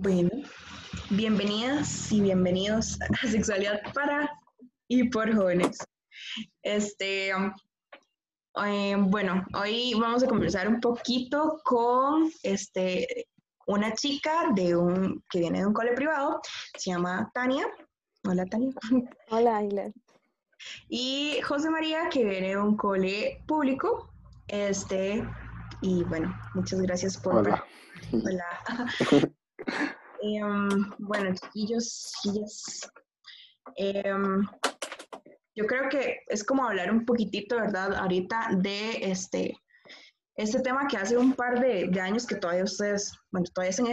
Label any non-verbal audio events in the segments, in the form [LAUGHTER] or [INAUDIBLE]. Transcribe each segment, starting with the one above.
Bueno, bienvenidas y bienvenidos a Sexualidad para y por jóvenes. Este, eh, bueno, hoy vamos a conversar un poquito con este, una chica de un, que viene de un cole privado, se llama Tania. Hola, Tania. Hola, Aileen. Y José María, que viene de un cole público. Este, y bueno, muchas gracias por... Hola. [LAUGHS] Hola. [LAUGHS] Em, bueno, chiquillos, chiquillas. em, yo creo que es como hablar un poquitito, ¿verdad? Ahorita de este, este tema que hace un par de, de años que todavía ustedes, bueno, todavía están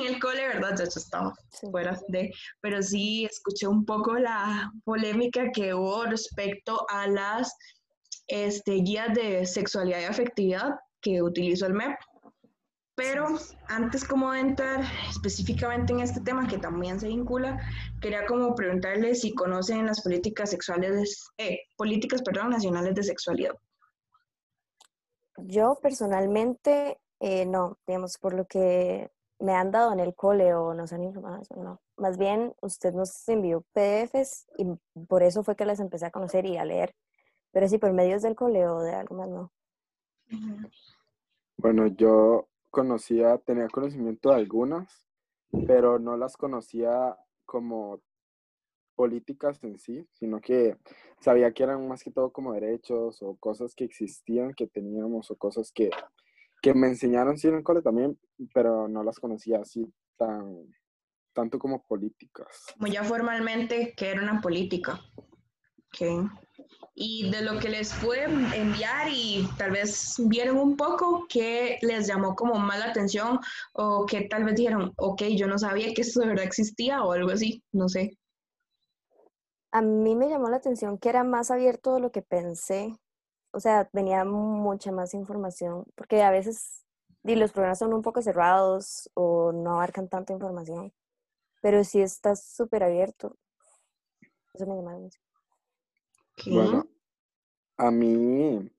en, el cole, ¿verdad? Ya Sí. fuera de, pero sí escuché un poco la polémica que hubo respecto a las este, guías de sexualidad y afectividad que utilizó el MEP. Pero antes como de entrar específicamente en este tema que también se vincula, quería como preguntarle si conocen las políticas sexuales, eh, políticas, perdón, nacionales de sexualidad. Yo personalmente, eh, no, digamos, por lo que me han dado en el cole o nos han informado, eso no. Más bien, usted nos envió PDFs y por eso fue que las empecé a conocer y a leer. Pero sí, por medios del cole o de algo más, no. Bueno, yo conocía, tenía conocimiento de algunas, pero no las conocía como políticas en sí, sino que sabía que eran más que todo como derechos o cosas que existían, que teníamos o cosas que, que me enseñaron sí en el cole también, pero no las conocía así tan, tanto como políticas. Como ya formalmente que era una política. Ok. Y de lo que les pude enviar y tal vez vieron un poco que les llamó como más la atención o que tal vez dijeron, ok, yo no sabía que esto de verdad existía o algo así, no sé. A mí me llamó la atención que era más abierto de lo que pensé. O sea, venía mucha más información, porque a veces los programas son un poco cerrados o no abarcan tanta información, pero sí está súper abierto. Eso me llamó la atención. Ok. Bueno, a mí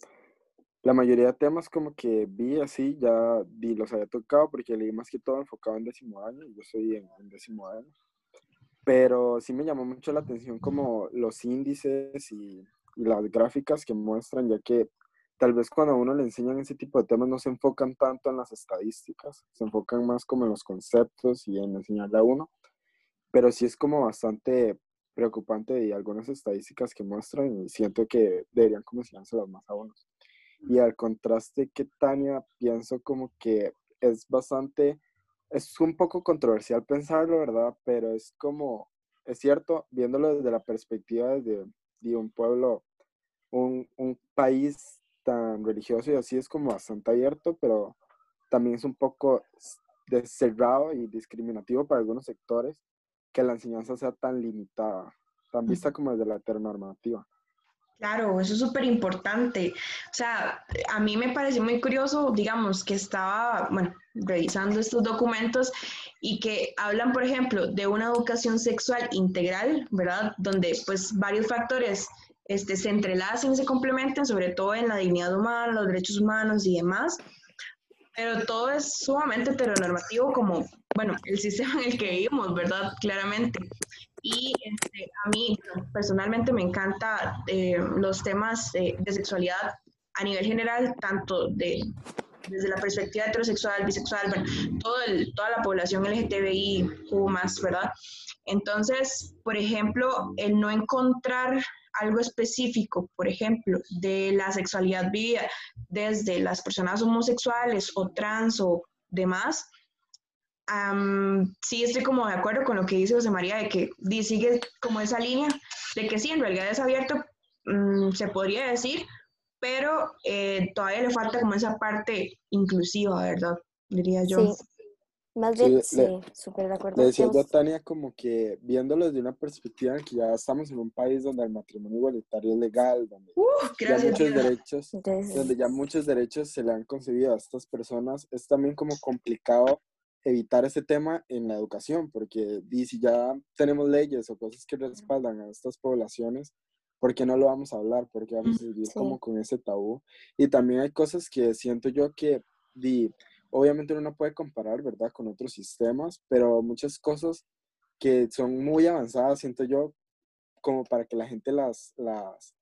la mayoría de temas como que vi así, ya di, los había tocado porque leí más que todo enfocado en décimo año, yo soy en, en décimo año, pero sí me llamó mucho la atención como los índices y, y las gráficas que muestran, ya que tal vez cuando a uno le enseñan ese tipo de temas no se enfocan tanto en las estadísticas, se enfocan más como en los conceptos y en enseñarle a uno, pero sí es como bastante preocupante y algunas estadísticas que muestran y siento que deberían enseñárselas más a uno. Y al contraste que Tania, pienso como que es bastante, es un poco controversial pensarlo, ¿verdad? Pero es como, es cierto, viéndolo desde la perspectiva de, de un pueblo, un, un país tan religioso y así es como bastante abierto, pero también es un poco cerrado y discriminativo para algunos sectores que la enseñanza sea tan limitada, tan vista como desde la heteronormativa. Claro, eso es súper importante. O sea, a mí me pareció muy curioso, digamos, que estaba, bueno, revisando estos documentos y que hablan, por ejemplo, de una educación sexual integral, ¿verdad? Donde pues varios factores este, se entrelacen, se complementen, sobre todo en la dignidad humana, los derechos humanos y demás. Pero todo es sumamente heteronormativo como, bueno, el sistema en el que vivimos, ¿verdad? Claramente. Y este, a mí personalmente me encanta eh, los temas eh, de sexualidad a nivel general, tanto de, desde la perspectiva heterosexual, bisexual, bueno, todo el- toda la población LGTBI, más, ¿verdad? Entonces, por ejemplo, el no encontrar algo específico, por ejemplo, de la sexualidad vivida desde las personas homosexuales o trans o demás, am, sí estoy como de acuerdo con lo que dice José María, de que sigue como esa línea, de que sí, en realidad es abierto, mm, se podría decir, pero eh, todavía le falta como esa parte inclusiva, ¿verdad? Diría yo. Sí, más Sí, bien, le- sí, súper de acuerdo. Le decía yo a Tania como que viéndolo desde una perspectiva en que ya estamos en un país donde el matrimonio igualitario es legal, donde Uf, ya muchos derechos, entonces, donde ya muchos derechos se le han concedido a estas personas, es también como complicado evitar ese tema en la educación, porque si ya tenemos leyes o cosas que respaldan a estas poblaciones, ¿por qué no lo vamos a hablar? Porque vamos a seguir Sí. como con ese tabú. Y también hay cosas que siento yo que di, obviamente uno no puede comparar, ¿verdad?, con otros sistemas, pero muchas cosas que son muy avanzadas, siento yo, como para que la gente las, las,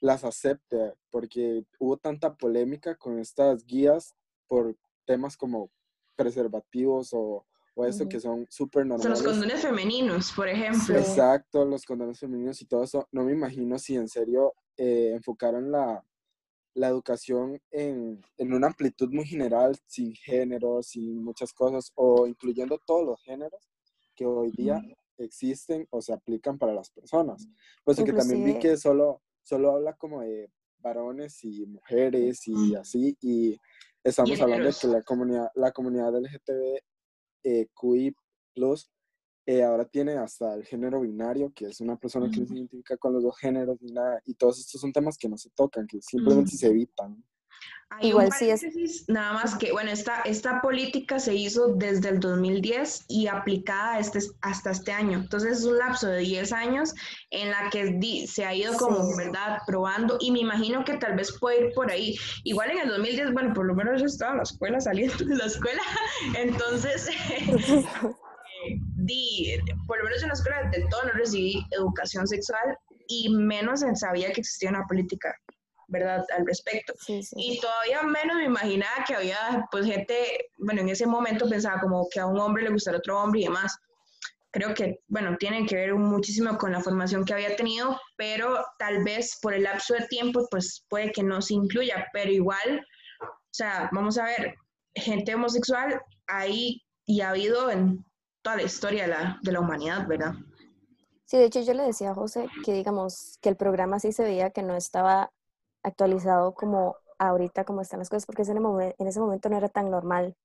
las acepte, porque hubo tanta polémica con estas guías por temas como preservativos o, o eso que son súper normales. los condones femeninos, por ejemplo. Exacto, los condones femeninos y todo eso. No me imagino si en serio eh, enfocaron la, la educación en, en, una amplitud muy general, sin género, sin muchas cosas, o incluyendo todos los géneros que hoy día existen o se aplican para las personas. Pues que también vi que solo, solo habla como de varones y mujeres y así, y estamos hablando de que la comunidad, la comunidad LGTB eh, ahora tiene hasta el género binario, que es una persona que no se identifica con los dos géneros ni nada, y todos estos son temas que no se tocan, que simplemente se evitan. Igual sí es. Nada más que, bueno, esta, esta política se hizo desde el 2010 y aplicada este, hasta este año. Entonces es un lapso de 10 años en la que se ha ido como, ¿verdad?, probando y me imagino que tal vez puede ir por ahí. Igual en el 2010, bueno, por lo menos yo estaba en la escuela, saliendo de la escuela, [LAUGHS] entonces... [LAUGHS] [LAUGHS] di, por lo menos en la escuela del todo no recibí educación sexual y menos sabía que existía una política ¿verdad? Al respecto. Y todavía menos me imaginaba que había, pues, gente, bueno, en ese momento pensaba como que a un hombre le gustara otro hombre y demás. Creo que, bueno, tiene que ver muchísimo con la formación que había tenido, pero tal vez por el lapso de tiempo, pues puede que no se incluya, pero igual, o sea, vamos a ver, gente homosexual hay y ha habido en toda la historia de la, de la humanidad, ¿verdad? Sí, de hecho yo le decía a José que digamos que el programa sí se veía que no estaba actualizado como ahorita como están las cosas, porque en, ese momento no era tan normal,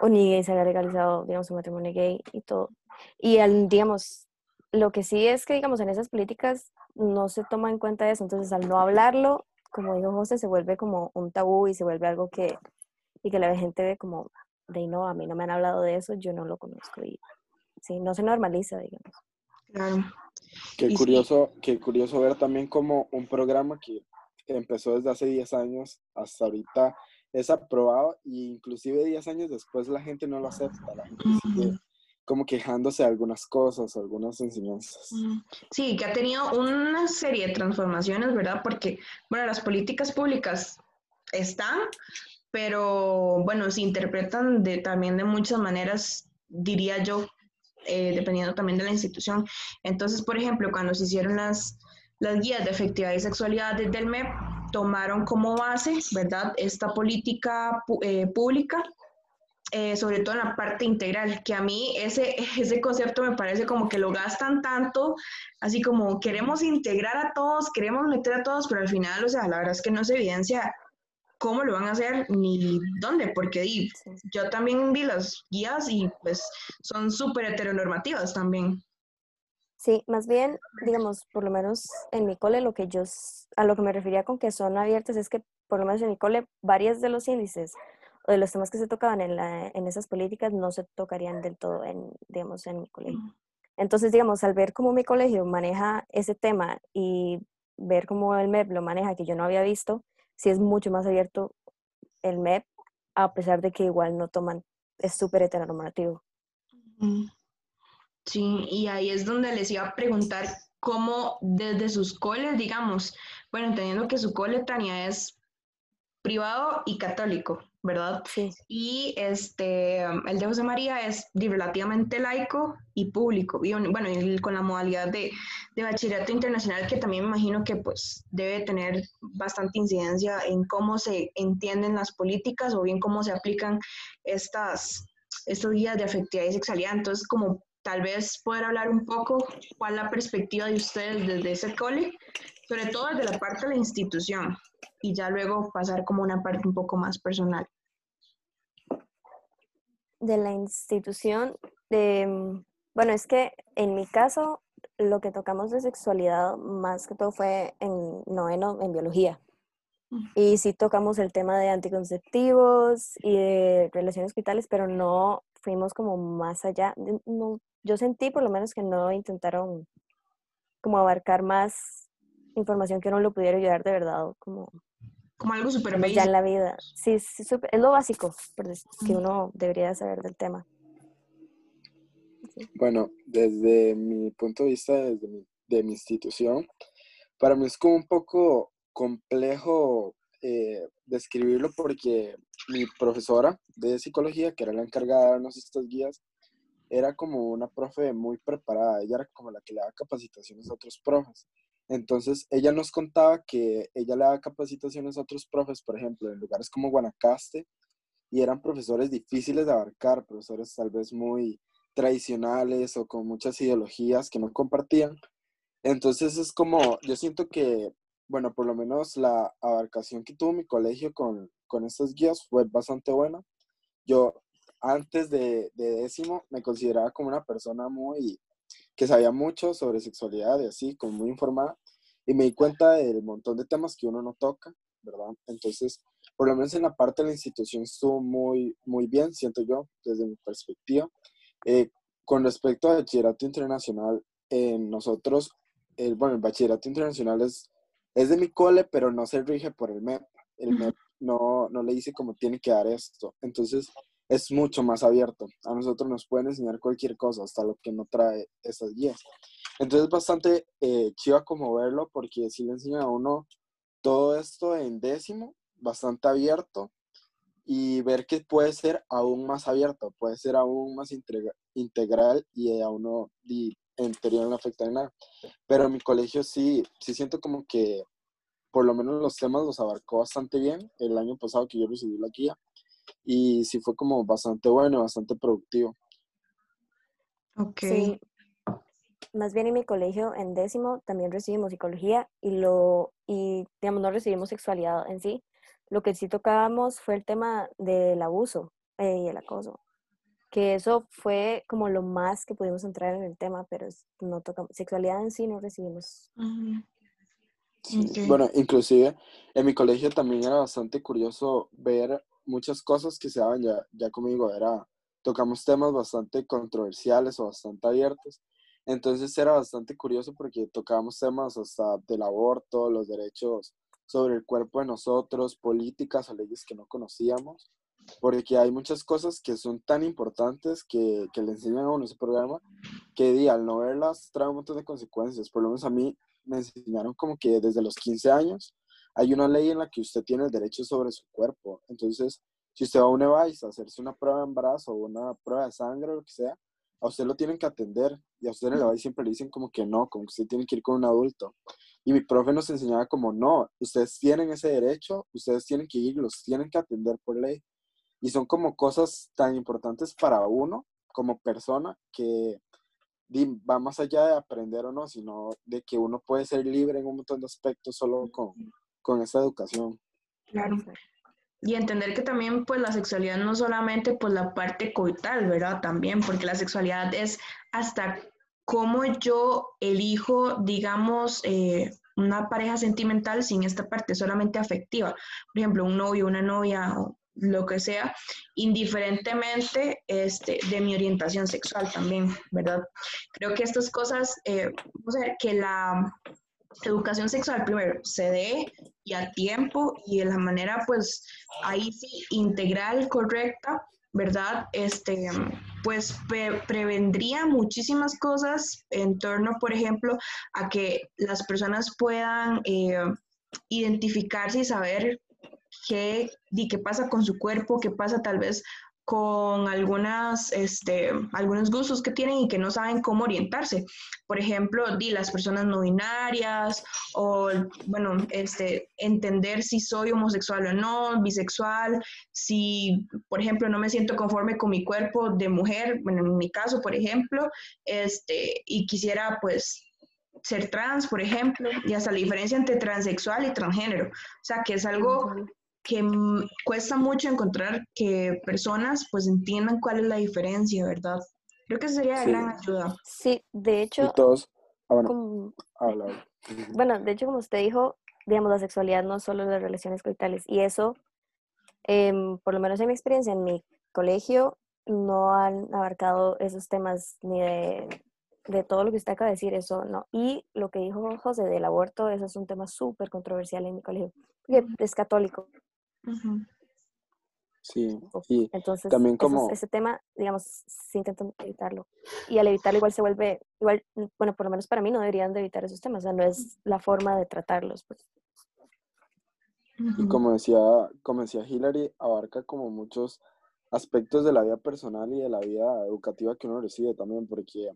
o ni se había legalizado, digamos, un matrimonio gay y todo. Y al, digamos, lo que sí es que, digamos, en esas políticas no se toma en cuenta eso, entonces al no hablarlo, como dijo José, se vuelve como un tabú y se vuelve algo que, y que la gente ve como, de no, a mí no me han hablado de eso, yo no lo conozco y sí, no se normaliza, digamos. Claro. Qué curioso, qué curioso ver también como un programa que empezó desde hace 10 años hasta ahorita es aprobado e inclusive 10 años después la gente no lo acepta, la gente sigue como quejándose de algunas cosas, algunas enseñanzas. Sí, que ha tenido una serie de transformaciones, ¿verdad? Porque, bueno, las políticas públicas están, pero, bueno, se interpretan también de muchas maneras, diría yo, eh, dependiendo también de la institución. Entonces, por ejemplo, cuando se hicieron las las guías de efectividad y sexualidad desde el MEP tomaron como base, ¿verdad?, esta política eh, pública, eh, sobre todo en la parte integral, que a mí ese, [LAUGHS] ese concepto me parece como que lo gastan tanto, así como queremos integrar a todos, queremos meter a todos, pero al final, o sea, la verdad es que no se evidencia cómo lo van a hacer ni dónde, porque yo también vi las guías y pues son súper heteronormativas también. Sí, más bien, digamos, por lo menos en mi cole, lo que yo, a lo que me refería con que son abiertas es que por lo menos en mi cole, varios de los índices o de los temas que se tocaban en, la, en esas políticas no se tocarían del todo en, digamos, en mi colegio. Entonces, digamos, al ver cómo mi colegio maneja ese tema y ver cómo el MEP lo maneja, que yo no había visto, sí es mucho más abierto el MEP, a pesar de que igual no toman, es súper heteronormativo. Sí, y ahí es donde les iba a preguntar cómo desde sus coles, digamos, bueno, entendiendo que su cole, Tania, es privado y católico, ¿verdad? Sí. Y este, el de José María es relativamente laico y público, y, bueno, con la modalidad de, de, bachillerato internacional que también me imagino que pues debe tener bastante incidencia en cómo se entienden las políticas o bien cómo se aplican estas, estos días de afectividad y sexualidad. Entonces, como tal vez poder hablar un poco cuál es la perspectiva de ustedes desde ese cole, sobre todo desde la parte de la institución, y ya luego pasar como una parte un poco más personal. De la institución, em, bueno, es que en mi caso lo que tocamos de sexualidad más que todo fue en noveno en biología. Y sí tocamos el tema de anticonceptivos y de relaciones hospitales, pero no fuimos como más allá. No, yo sentí por lo menos que no intentaron como abarcar más información que no lo pudiera ayudar de verdad, como como algo súper como ya en la vida. Sí, es lo básico que uno debería saber del tema. Bueno, desde mi punto de vista, desde mi, de mi institución, para mí es como un poco complejo eh, describirlo porque mi profesora de psicología, que era la encargada de darnos estas guías, era como una profe muy preparada, ella era como la que le daba capacitaciones a otros profes. Entonces, ella nos contaba que ella le daba capacitaciones a otros profes, por ejemplo, en lugares como Guanacaste, y eran profesores difíciles de abarcar, profesores tal vez muy tradicionales o con muchas ideologías que no compartían. Entonces es como, yo siento que, bueno, por lo menos la abarcación que tuvo mi colegio con, con estas guías fue bastante buena. Yo antes de, de décimo me consideraba como una persona muy, que sabía mucho sobre sexualidad y así, como muy informada, y me di cuenta del montón de temas que uno no toca, ¿verdad? Entonces, por lo menos en la parte de la institución estuvo muy, muy bien, siento yo, desde mi perspectiva. Eh, con respecto al bachillerato internacional, eh, nosotros, el, bueno, el bachillerato internacional es, es de mi cole, pero no se rige por el MEP. El. MEP no, no le dice cómo tiene que dar esto. Entonces, es mucho más abierto. A nosotros nos pueden enseñar cualquier cosa, hasta lo que no trae esas guías. Entonces, bastante eh, como verlo, porque si le enseñan a uno todo esto en décimo, bastante abierto, y ver que puede ser aún más abierto, puede ser aún más integra- integral y a uno y en teoría no afecta en nada. Pero en mi colegio sí, sí siento como que por lo menos los temas los abarcó bastante bien el año pasado que yo recibí la guía y sí fue como bastante bueno, bastante productivo. Ok. Sí, más bien en mi colegio, en décimo, también recibimos psicología y lo, y digamos, no recibimos sexualidad en sí. Lo que sí tocábamos fue el tema del abuso eh, y el acoso, que eso fue como lo más que pudimos entrar en el tema, pero no tocamos, sexualidad en sí no recibimos. Ujú. Sí, Ok. Bueno, inclusive en mi colegio también era bastante curioso ver muchas cosas que se daban ya, ya conmigo, era, tocamos temas bastante controversiales o bastante abiertos, entonces era bastante curioso porque tocábamos temas hasta del aborto, los derechos sobre el cuerpo de nosotros, políticas o leyes que no conocíamos, porque hay muchas cosas que son tan importantes que, que le enseñan a uno ese programa, que di, al no verlas trae un montón de consecuencias, por lo menos a mí me enseñaron como que desde los 15 años hay una ley en la que usted tiene el derecho sobre su cuerpo. Entonces, si usted va a un EVAIS a hacerse una prueba de embarazo o una prueba de sangre o lo que sea, a usted lo tienen que atender y a usted en el EVAIS siempre le dicen como que no, como que usted tiene que ir con un adulto. Y mi profe nos enseñaba como no, ustedes tienen ese derecho, ustedes tienen que ir, los tienen que atender por ley. Y son como cosas tan importantes para uno como persona que va más allá de aprender o no, sino de que uno puede ser libre en un montón de aspectos solo con, con esa educación. Claro. Y entender que también pues la sexualidad no solamente pues la parte coital, ¿verdad? También, porque la sexualidad es hasta cómo yo elijo, digamos, eh, una pareja sentimental sin esta parte solamente afectiva. Por ejemplo, un novio, una novia o lo que sea, indiferentemente este, de mi orientación sexual también, ¿verdad? Creo que estas cosas, vamos a ver, que la educación sexual primero se dé y a tiempo y de la manera pues ahí sí integral, correcta, ¿verdad? Este, pues pre- prevendría muchísimas cosas en torno, por ejemplo, a que las personas puedan eh, identificarse y saber qué, di, qué pasa con su cuerpo, qué pasa tal vez con algunas, este, algunos gustos que tienen y que no saben cómo orientarse. Por ejemplo, di, las personas no binarias o, bueno, este, entender si soy homosexual o no, bisexual, si, por ejemplo, no me siento conforme con mi cuerpo de mujer, bueno, en mi caso, por ejemplo, este, y quisiera, pues, ser trans, por ejemplo, y hasta la diferencia entre transexual y transgénero. O sea, que es algo. Que mm, cuesta mucho encontrar que personas pues entiendan cuál es la diferencia, ¿verdad? Creo que sería de Sí. gran ayuda. Sí, de Y hecho, todos, ah, bueno, como, habla, habla. bueno, de hecho, como usted dijo, digamos, la sexualidad no es solo las relaciones coitales. Y eso, em, por lo menos en mi experiencia, en mi colegio, no han abarcado esos temas ni de de todo lo que usted acaba de decir, eso no. Y lo que dijo José del aborto, eso es un tema súper controversial en mi colegio, porque es católico. Sí, y Entonces, también eso como, ese tema, digamos, se intentan evitarlo. Y al evitarlo igual se vuelve, igual, mm, bueno, por lo menos para mí no deberían de evitar esos temas, o sea, no es la forma de tratarlos. Pues. y como decía, como decía Hillary, abarca como muchos aspectos de la vida personal y de la vida educativa que uno recibe también, porque,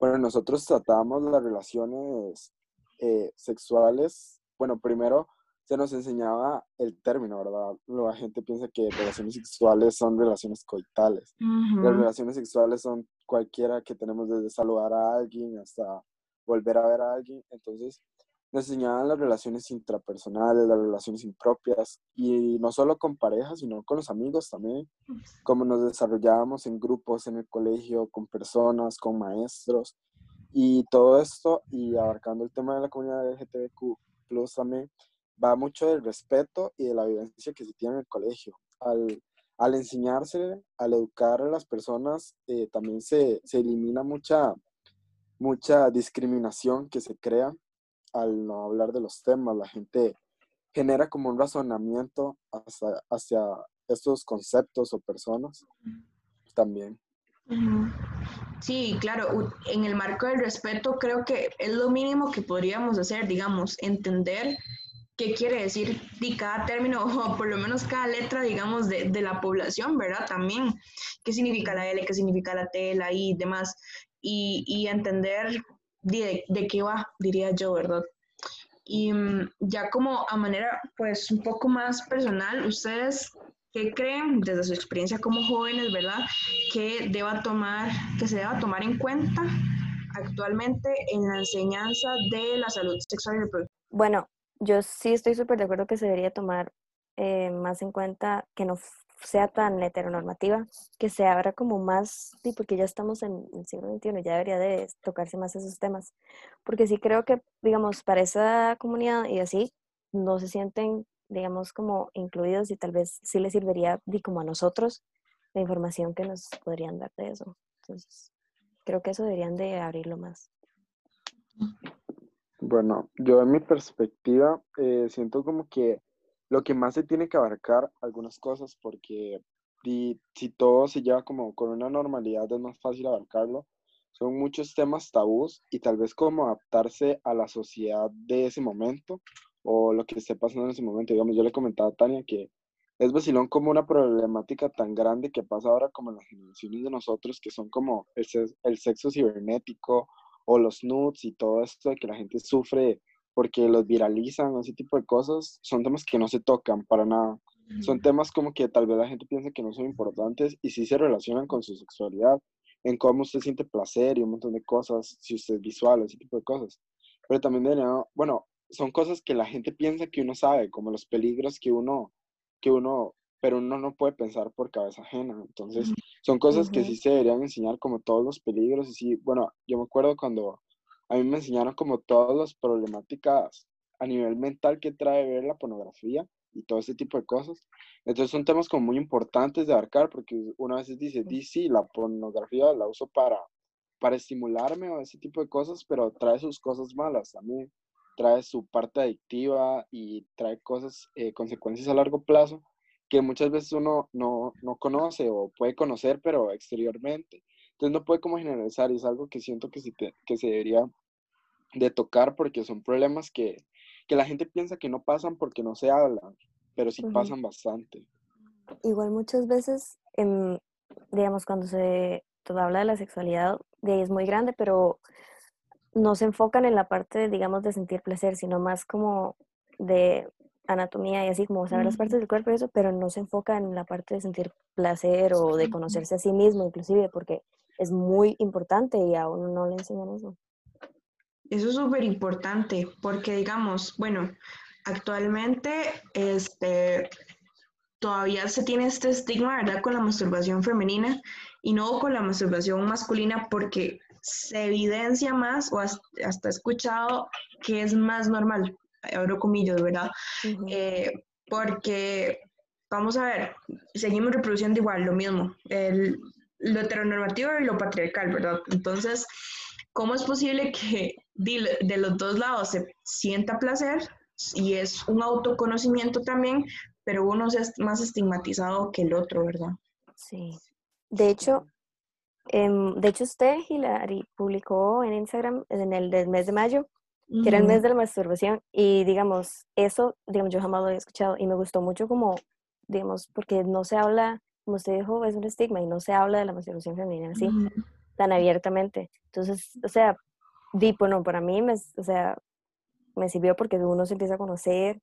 bueno, nosotros tratamos las relaciones eh, sexuales, bueno, primero se nos enseñaba el término, ¿verdad? La gente piensa que relaciones sexuales son relaciones coitales. Las relaciones sexuales son cualquiera que tenemos desde saludar a alguien hasta volver a ver a alguien. Entonces, nos enseñaban las relaciones intrapersonales, las relaciones impropias, y no solo con parejas, sino con los amigos también, cómo nos desarrollábamos en grupos en el colegio, con personas, con maestros, y todo esto, y abarcando el tema de la comunidad LGTBQ, también, va mucho del respeto y de la vivencia que se tiene en el colegio. Al, al enseñarse, al educar a las personas, eh, también se, se elimina mucha, mucha discriminación que se crea al no hablar de los temas. La gente genera como un razonamiento hacia, hacia estos conceptos o personas también. Sí, claro, en el marco del respeto creo que es lo mínimo que podríamos hacer, digamos, entender qué quiere decir di cada término [LAUGHS] o por lo menos cada letra, digamos, de, de la población, ¿verdad? También, qué significa la L, qué significa la T, la I y demás, y, y entender de, de qué va, diría yo, ¿verdad? Y mm, ya como a manera, pues, un poco más personal, ¿ustedes qué creen desde su experiencia como jóvenes, ¿verdad? Que deba tomar, que se deba tomar en cuenta actualmente en la enseñanza de la salud sexual y reproductiva. Bueno, yo sí estoy súper de acuerdo que se debería tomar eh, más en cuenta que no sea tan heteronormativa, que se abra como más, sí, porque ya estamos en el siglo XXI, ya debería de tocarse más esos temas, porque sí creo que, digamos, para esa comunidad y así, no se sienten, digamos, como incluidos y tal vez sí les serviría, di, como a nosotros, la información que nos podrían dar de eso. Entonces, creo que eso deberían de abrirlo más. Bueno, yo en mi perspectiva eh, siento como que lo que más se tiene que abarcar algunas cosas porque si todo se lleva como con una normalidad es más fácil abarcarlo. Son muchos temas tabús y tal vez como adaptarse a la sociedad de ese momento o lo que esté pasando en ese momento. Digamos, yo le comentaba a Tania que es vacilón como una problemática tan grande que pasa ahora como en las generaciones de nosotros que son como el, el sexo cibernético o los nudes y todo esto de que la gente sufre porque los viralizan o ese tipo de cosas, son temas que no se tocan para nada. Son temas como que tal vez la gente piensa que no son importantes y sí se relacionan con su sexualidad, en cómo usted siente placer y un montón de cosas, si usted es visual, ese tipo de cosas. Pero también debería, bueno, son cosas que la gente piensa que uno sabe, como los peligros que uno, que uno, pero uno no puede pensar por cabeza ajena. Entonces, son cosas que Ujú. sí se deberían enseñar como todos los peligros y sí, bueno, yo me acuerdo cuando a mí me enseñaron como todas las problemáticas a nivel mental que trae ver la pornografía y todo ese tipo de cosas. Entonces son temas como muy importantes de abarcar porque una vez dice, di sí, la pornografía la uso para, para estimularme o ese tipo de cosas, pero trae sus cosas malas también. Trae su parte adictiva y trae cosas, eh, consecuencias a largo plazo que muchas veces uno no, no conoce o puede conocer, pero exteriormente. Entonces no puede como generalizar y es algo que siento que se, te- que se debería de tocar porque son problemas que, que la gente piensa que no pasan porque no se hablan, pero sí Ujú. pasan bastante. Igual muchas veces, em, digamos, cuando se habla de la sexualidad, de ahí es muy grande, pero no se enfocan en la parte, digamos, de sentir placer, sino más como de anatomía y así, como saber las partes del cuerpo y eso, pero no se enfoca en la parte de sentir placer o de conocerse a sí mismo, inclusive, porque es muy importante y a uno no le enseñan eso. Eso es súper importante porque, digamos, bueno, actualmente este, todavía se tiene este estigma, ¿verdad?, con la masturbación femenina y no con la masturbación masculina porque se evidencia más o has- hasta he escuchado que es más normal, abro comillas, ¿verdad? Eh, porque, vamos a ver, seguimos reproduciendo igual lo mismo, el, lo heteronormativo y lo patriarcal, ¿verdad? Entonces, ¿cómo es posible que de, de los dos lados se sienta placer y es un autoconocimiento también, pero uno sea más estigmatizado que el otro, ¿verdad? Sí. De hecho, em, de hecho usted, Hilary, publicó en Instagram en el del mes de mayo, que era el mes de la masturbación, y digamos, eso, digamos, yo jamás lo había escuchado y me gustó mucho como, digamos, porque no se habla, como usted dijo, es un estigma y no se habla de la masturbación femenina así, tan abiertamente. Entonces, o sea, di, bueno, para mí, me, o sea, me sirvió porque uno se empieza a conocer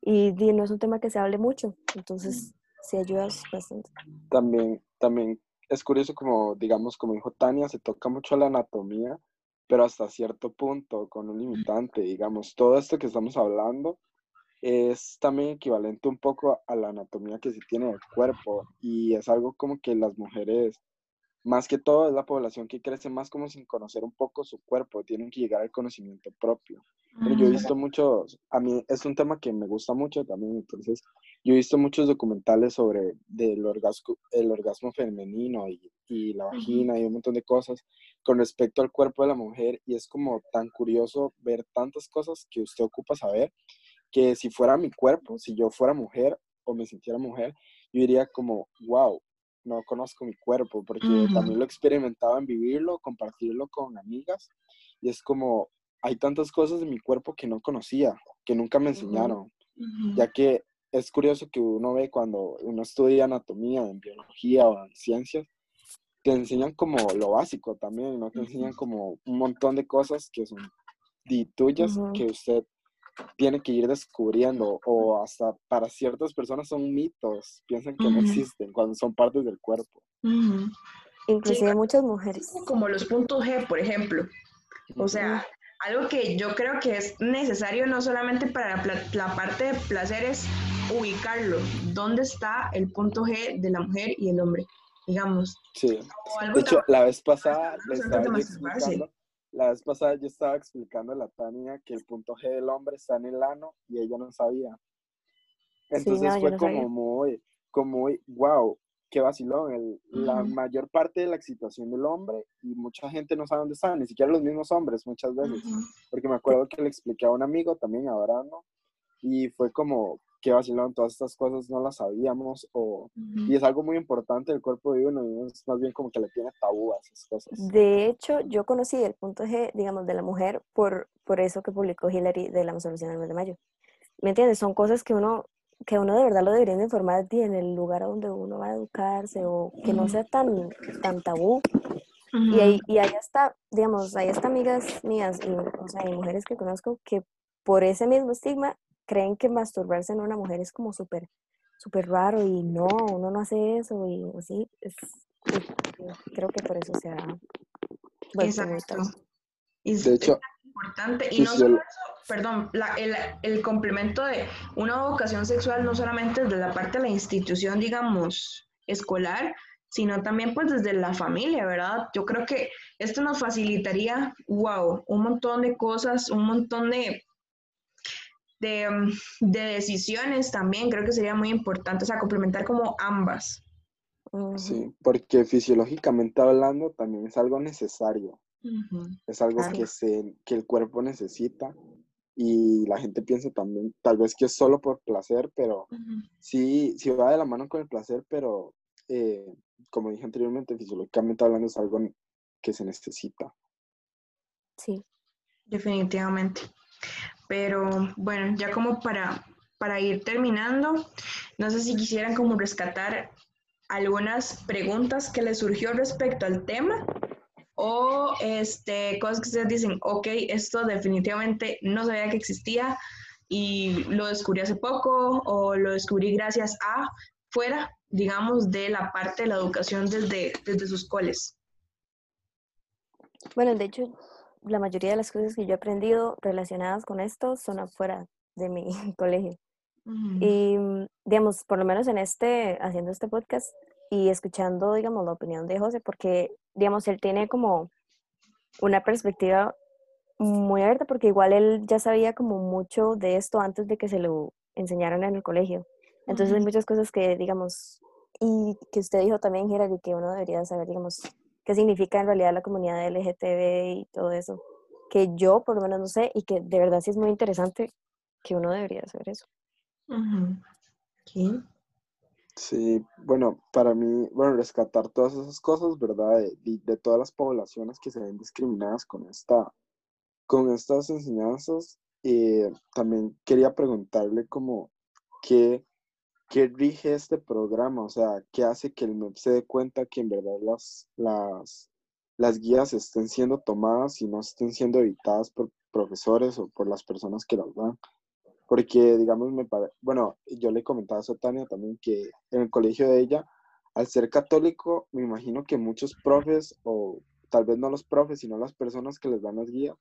y, di, no es un tema que se hable mucho, entonces sí ayudas bastante. También, también es curioso como, digamos, como dijo Tania, se toca mucho la anatomía, pero hasta cierto punto, con un limitante, digamos, todo esto que estamos hablando es también equivalente un poco a la anatomía que se tiene del cuerpo y es algo como que las mujeres más que todo es la población que crece más como sin conocer un poco su cuerpo, tienen que llegar al conocimiento propio. Pero yo he visto muchos, a mí es un tema que me gusta mucho también, entonces yo he visto muchos documentales sobre del orgasmo, el orgasmo femenino y, y la vagina y un montón de cosas con respecto al cuerpo de la mujer y es como tan curioso ver tantas cosas que usted ocupa saber que si fuera mi cuerpo, si yo fuera mujer o me sintiera mujer, yo diría como, wow, no conozco mi cuerpo, porque también lo he experimentado en vivirlo, compartirlo con amigas, y es como, hay tantas cosas de mi cuerpo que no conocía, que nunca me enseñaron, ya que es curioso que uno ve cuando uno estudia anatomía, en biología o en ciencias, te enseñan como lo básico también, no te enseñan como un montón de cosas que son tuyas, que usted tiene que ir descubriendo o hasta para ciertas personas son mitos, piensan que no existen cuando son partes del cuerpo. Inclusive muchas mujeres. Como los puntos G, por ejemplo. O sea, algo que yo creo que es necesario no solamente para la, parte de placer es ubicarlo. ¿Dónde está el punto G de la mujer y el hombre? Digamos. Sí. De hecho, la vez pasada le estaba explicando la vez pasada yo estaba explicando a la Tania que el punto G del hombre está en el ano y ella no sabía. Entonces fue como muy, como muy, wow, qué vacilón. La mayor parte de la excitación del hombre y mucha gente no sabe dónde está, ni siquiera los mismos hombres muchas veces. Porque me acuerdo que le expliqué a un amigo también, ahora no, y fue como, qué vacilón, todas estas cosas no las sabíamos, o, y es algo muy importante del cuerpo de uno, y es más bien como que le tiene tabú a esas cosas. De hecho, yo conocí el punto G, digamos, de la mujer por, por eso que publicó Hillary de la masturbación del mes de mayo. ¿Me entiendes? Son cosas que uno, que uno de verdad lo debería informar en el lugar donde uno va a educarse, o que no sea tan, tan tabú. Y ahí, y ahí está, digamos, ahí está amigas mías y, o sea, y mujeres que conozco que por ese mismo estigma creen que masturbarse en una mujer es como súper súper raro y no, uno no hace eso y así, es, creo que por eso se ha Exacto. de hecho, importante. Y no solo eso, perdón, la, el, el, complemento de una vocación sexual no solamente desde la parte de la institución, digamos, escolar, sino también pues desde la familia, ¿verdad? Yo creo que esto nos facilitaría, wow, un montón de cosas, un montón de Mm, de, decisiones también, creo que sería muy importante, o sea, complementar como ambas. Sí, porque fisiológicamente hablando también es algo necesario. Es algo que, se, que el cuerpo necesita y la gente piensa también, tal vez que es solo por placer, pero sí, sí va de la mano con el placer, pero eh, como dije anteriormente, fisiológicamente hablando es algo que se necesita. Sí. Definitivamente. Pero bueno, ya como para, para ir terminando, no sé si quisieran como rescatar algunas preguntas que les surgió respecto al tema o este, cosas que ustedes dicen, ok, esto definitivamente no sabía que existía y lo descubrí hace poco o lo descubrí gracias a fuera, digamos, de la parte de la educación desde, desde sus coles. Bueno, de hecho, la mayoría de las cosas que yo he aprendido relacionadas con esto son afuera de mi [LAUGHS] colegio. Y, mm, digamos, por lo menos en este, haciendo este podcast y escuchando, digamos, la opinión de José, porque, digamos, él tiene como una perspectiva muy abierta, porque igual él ya sabía como mucho de esto antes de que se lo enseñaran en el colegio. Entonces hay muchas cosas que, digamos, y que usted dijo también, Gerard, y que uno debería saber, digamos, qué significa en realidad la comunidad LGTB y todo eso, que yo por lo menos no sé y que de verdad sí es muy interesante que uno debería saber eso. Sí, bueno, para mí, bueno, rescatar todas esas cosas, ¿verdad? De, de, todas las poblaciones que se ven discriminadas con esta, con estas enseñanzas, eh, también quería preguntarle como qué, qué rige este programa, o sea, qué hace que el MEP se dé cuenta que en verdad las, las, las guías estén siendo tomadas y no estén siendo editadas por profesores o por las personas que las dan. Porque, digamos, me bueno, yo le comentaba a Tania también que en el colegio de ella, al ser católico, me imagino que muchos profes, o tal vez no los profes, sino las personas que les dan las guías,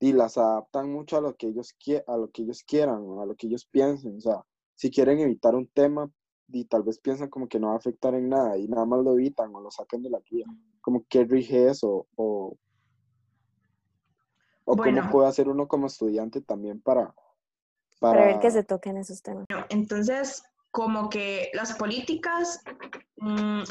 y las adaptan mucho a lo que ellos, a lo que ellos quieran, a lo que ellos piensen. O sea, si quieren evitar un tema, y tal vez piensan como que no va a afectar en nada, y nada más lo evitan o lo sacan de la guía. Como que rige eso, o, o cómo puede hacer uno como estudiante también para para, ver que se toquen esos temas. Entonces, como que las políticas, mm,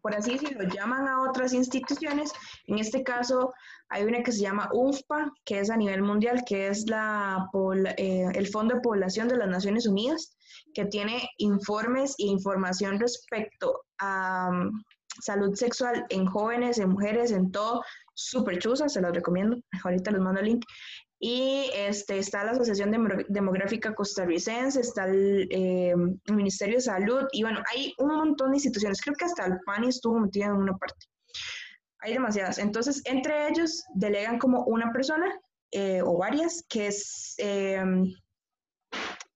por así decirlo, llaman a otras instituciones. En este caso, hay una que se llama UNFPA, que es a nivel mundial, que es la, eh, el Fondo de Población de las Naciones Unidas, que tiene informes e información respecto a mm, salud sexual en jóvenes, en mujeres, en todo, súper chusa, se los recomiendo. Ahorita les mando el link. Y este, está la Asociación Demográfica Costarricense, está eh, el, Ministerio de Salud, y bueno, hay un montón de instituciones. Creo que hasta el PANI estuvo metido en una parte. Hay demasiadas. Entonces, entre ellos delegan como una persona eh, o varias, que es eh,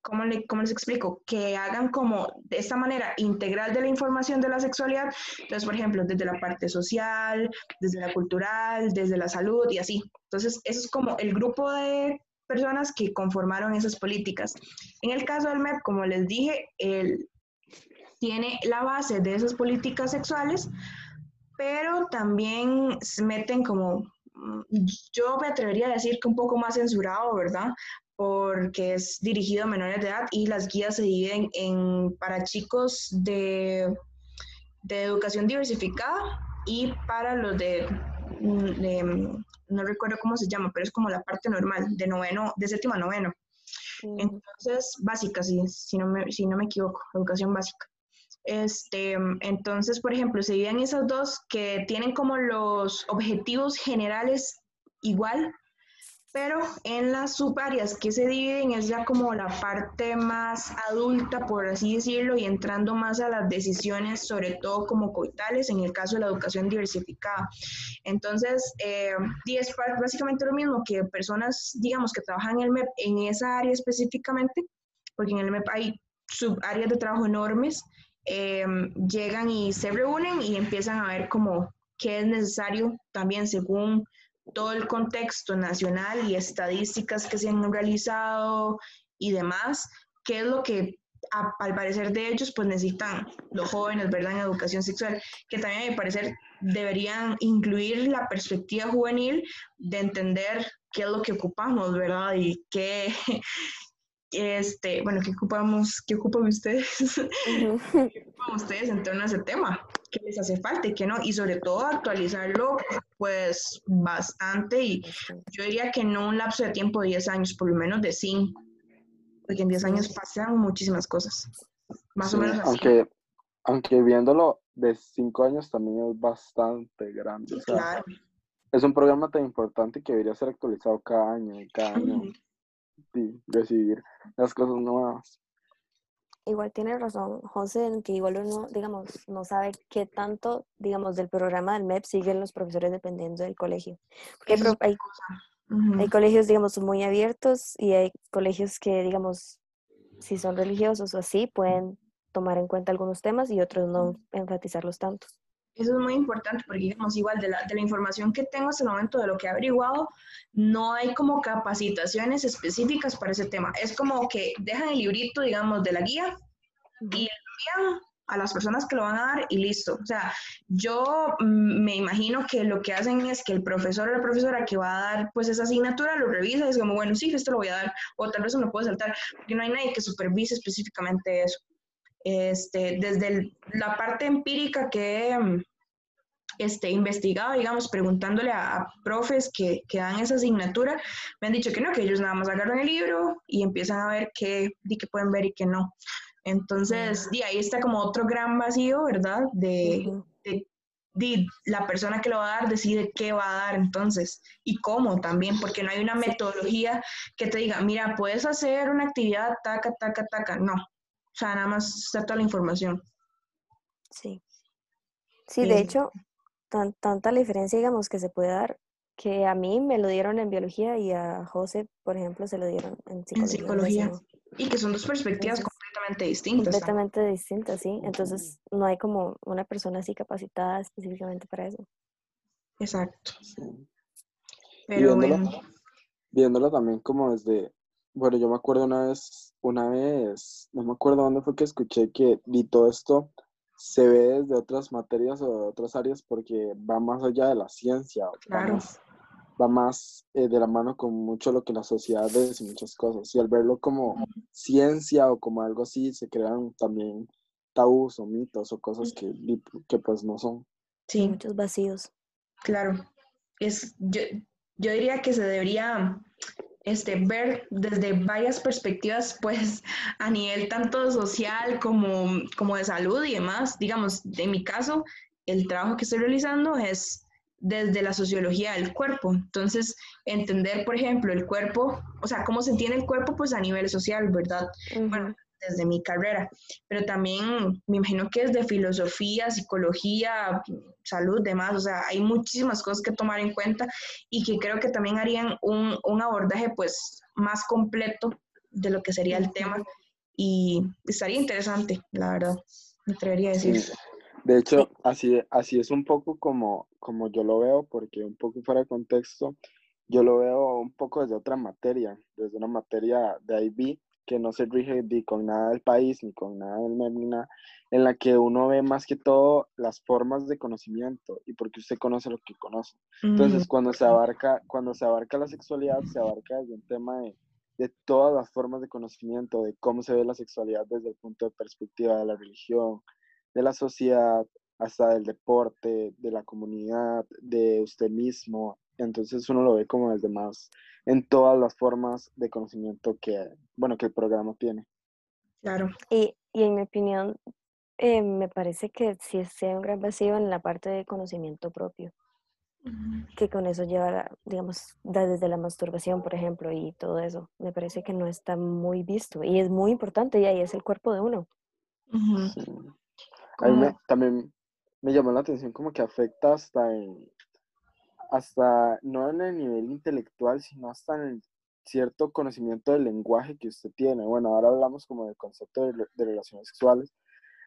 ¿cómo, les explico? Que hagan como de esta manera integral de la información de la sexualidad. Entonces, por ejemplo, desde la parte social, desde la cultural, desde la salud y así. Entonces, eso es como el grupo de personas que conformaron esas políticas. En el caso del MEP, como les dije, él tiene la base de esas políticas sexuales, pero también se meten como, mm, yo me atrevería a decir que un poco más censurado, ¿verdad? Porque es dirigido a menores de edad y las guías se dividen en para chicos de, de educación diversificada y para los de, no recuerdo cómo se llama, pero es como la parte normal, de noveno, de séptimo a noveno. Entonces, básica, si, si, no me, si no me equivoco, educación básica. Este, entonces, por ejemplo, se dividen esas dos que tienen como los objetivos generales igual, pero en las subáreas que se dividen es ya como la parte más adulta, por así decirlo, y entrando más a las decisiones, sobre todo como coitales, en el caso de la educación diversificada. Entonces, eh, y es básicamente lo mismo que personas, digamos, que trabajan en el MEP en esa área específicamente, porque en el MEP hay subáreas de trabajo enormes, eh, llegan y se reúnen y empiezan a ver como qué es necesario también según todo el contexto nacional y estadísticas que se han realizado y demás, qué es lo que al parecer de ellos pues necesitan los jóvenes, ¿verdad? En educación sexual, que también a mi parecer deberían incluir la perspectiva juvenil de entender qué es lo que ocupamos, ¿verdad? Y qué, este, bueno, qué ocupamos, qué ocupan ustedes, [LAUGHS] qué ocupan ustedes en torno a ese tema qué les hace falta y qué no, y sobre todo actualizarlo pues bastante y yo diría que no un lapso de tiempo de 10 años, por lo menos de 5, porque en 10 años pasan muchísimas cosas, más o menos así. Aunque, aunque viéndolo de 5 años también es bastante grande. claro. Es un programa tan importante que debería ser actualizado cada año y cada [LAUGHS] año y recibir las cosas nuevas igual tiene razón José en que igual uno, digamos, no sabe qué tanto, digamos, del programa del MEP siguen los profesores dependiendo del colegio. Porque hay, hay, colegios, digamos, muy abiertos y hay colegios que, digamos, si son religiosos o así, pueden tomar en cuenta algunos temas y otros no enfatizarlos tanto. Eso es muy importante porque, digamos, igual de la, de la información que tengo hasta el momento, de lo que he averiguado, no hay como capacitaciones específicas para ese tema. Es como que dejan el librito, digamos, de la guía y envían a las personas que lo van a dar y listo. O sea, yo me imagino que lo que hacen es que el profesor o la profesora que va a dar pues esa asignatura lo revisa y es como, bueno, sí, esto lo voy a dar, o tal vez no lo puedo saltar, porque no hay nadie que supervise específicamente eso este, desde la parte empírica que, este, investigado, digamos, preguntándole a, profes que, que, dan esa asignatura, me han dicho que no, que ellos nada más agarran el libro y empiezan a ver qué, qué pueden ver y qué no. Entonces, de ahí está como otro gran vacío, ¿verdad? De, de, la persona que lo va a dar decide qué va a dar entonces y cómo también, porque no hay una metodología que te diga, mira, puedes hacer una actividad, taca, taca, taca. No, o sea, nada más está toda la información. Sí. Sí, de hecho, tan, tanta la diferencia, digamos, que se puede dar, que a mí me lo dieron en biología y a José, por ejemplo, se lo dieron en psicología. En psicología. Y que son dos perspectivas completamente distintas. Completamente distintas, sí. Entonces, no hay como una persona así capacitada específicamente para eso. Exacto. Pero viéndolo, viéndolo también como desde, bueno, yo me acuerdo una vez, una vez, no me acuerdo dónde fue que escuché que vi todo esto se ve desde otras materias o de otras áreas porque va más allá de la ciencia, va más, eh, de la mano con mucho lo que la sociedad dice y muchas cosas. Y al verlo como ciencia o como algo así, se crean también tabús o mitos o cosas que, que pues no son. Sí, muchos vacíos. Claro, es, yo, yo diría que se debería este, ver desde varias perspectivas, pues [LAUGHS] a nivel tanto social como, como de salud y demás. Digamos, en mi caso, el trabajo que estoy realizando es desde la sociología del cuerpo. Entonces, entender, por ejemplo, el cuerpo, o sea, cómo se entiende el cuerpo, pues a nivel social, ¿verdad? Bueno, desde mi carrera, pero también me imagino que es de filosofía, psicología, salud, demás, o sea, hay muchísimas cosas que tomar en cuenta y que creo que también harían un, un abordaje pues más completo de lo que sería el tema y estaría interesante, la verdad, me atrevería a decir. De hecho, así, así es un poco como, como yo lo veo, porque un poco fuera de contexto, yo lo veo un poco desde otra materia, desde una materia de IB, que no se rige ni con nada del país, ni con nada del MEM, en la que uno ve más que todo las formas de conocimiento y porque usted conoce lo que conoce. Entonces, cuando se abarca, cuando se abarca la sexualidad, se abarca desde un tema de, de todas las formas de conocimiento, de cómo se ve la sexualidad desde el punto de perspectiva de la religión, de la sociedad, hasta del deporte, de la comunidad, de usted mismo. Entonces uno lo ve como desde más en todas las formas de conocimiento que, bueno, que el programa tiene. Claro. Y, y en mi opinión, eh, me parece que sí sea un gran vacío en la parte de conocimiento propio. Que con eso lleva, digamos, desde la masturbación, por ejemplo, y todo eso. Me parece que no está muy visto y es muy importante y ahí es el cuerpo de uno. A mí también me llamó la atención como que afecta hasta en, hasta no en el nivel intelectual, sino hasta en el cierto conocimiento del lenguaje que usted tiene. Bueno, ahora hablamos como del concepto de, relaciones sexuales,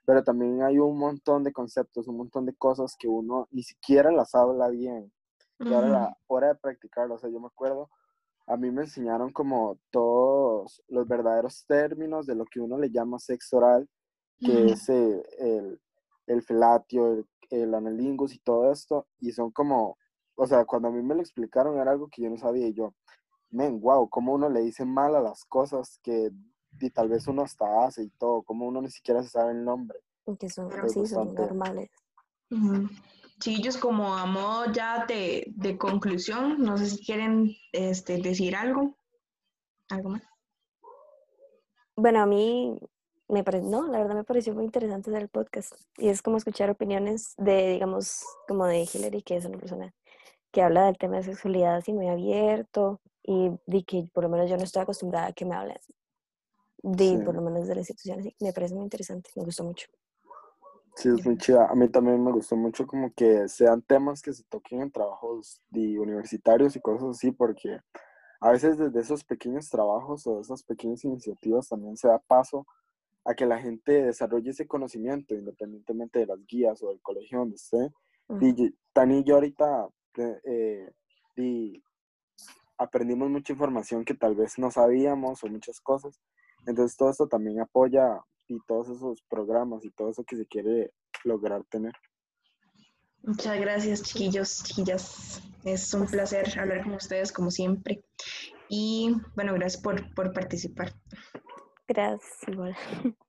pero también hay un montón de conceptos, un montón de cosas que uno ni siquiera las habla bien. Y ahora la hora de practicarlo, o sea, yo me acuerdo, a mí me enseñaron como todos los verdaderos términos de lo que uno le llama sexo oral, que es el, el, felatio, el, el analingus y todo esto, y son como o sea, cuando a mí me lo explicaron era algo que yo no sabía y yo, men, wow, cómo uno le dice mal a las cosas que y tal vez uno hasta hace y todo, como uno ni siquiera se sabe el nombre. Que son, sí, son normales. Chillos, como a modo ya de, de, conclusión, no sé si quieren este, decir algo. ¿Algo más? Bueno, a mí me pareció, no, la verdad me pareció muy interesante el podcast. Y es como escuchar opiniones de, digamos, como de Hillary, que es una persona que habla del tema de sexualidad así muy abierto y de que por lo menos yo no estoy acostumbrada a que me hablen de por lo menos de la institución así. Me parece muy interesante, me gustó mucho. Sí, es muy chida. A mí también me gustó mucho como que sean temas que se toquen en trabajos de universitarios y cosas así, porque a veces desde esos pequeños trabajos o esas pequeñas iniciativas también se da paso a que la gente desarrolle ese conocimiento, independientemente de las guías o del colegio donde esté. Y Tani y yo ahorita eh, y aprendimos mucha información que tal vez no sabíamos o muchas cosas. Entonces todo esto también apoya y todos esos programas y todo eso que se quiere lograr tener. Muchas gracias, chiquillos, chiquillas. Es un placer hablar con ustedes como siempre. Y bueno, gracias por, por participar. Gracias, igual. [LAUGHS]